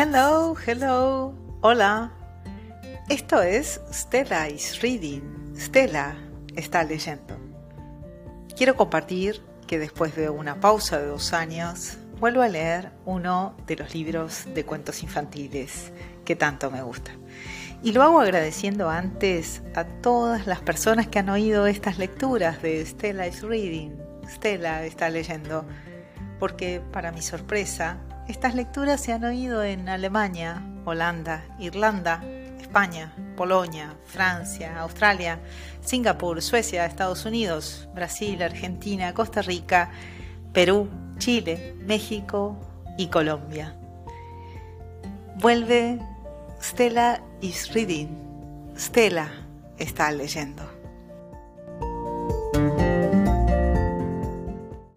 Hello, hello, hola. Esto es Stella is Reading. Stella está leyendo. Quiero compartir que después de una pausa de dos años, vuelvo a leer uno de los libros de cuentos infantiles que tanto me gusta. Y lo hago agradeciendo antes a todas las personas que han oído estas lecturas de Stella is Reading. Stella está leyendo. Porque para mi sorpresa, estas lecturas se han oído en Alemania, Holanda, Irlanda, España, Polonia, Francia, Australia, Singapur, Suecia, Estados Unidos, Brasil, Argentina, Costa Rica, Perú, Chile, México y Colombia. Vuelve Stella is reading. Stella está leyendo.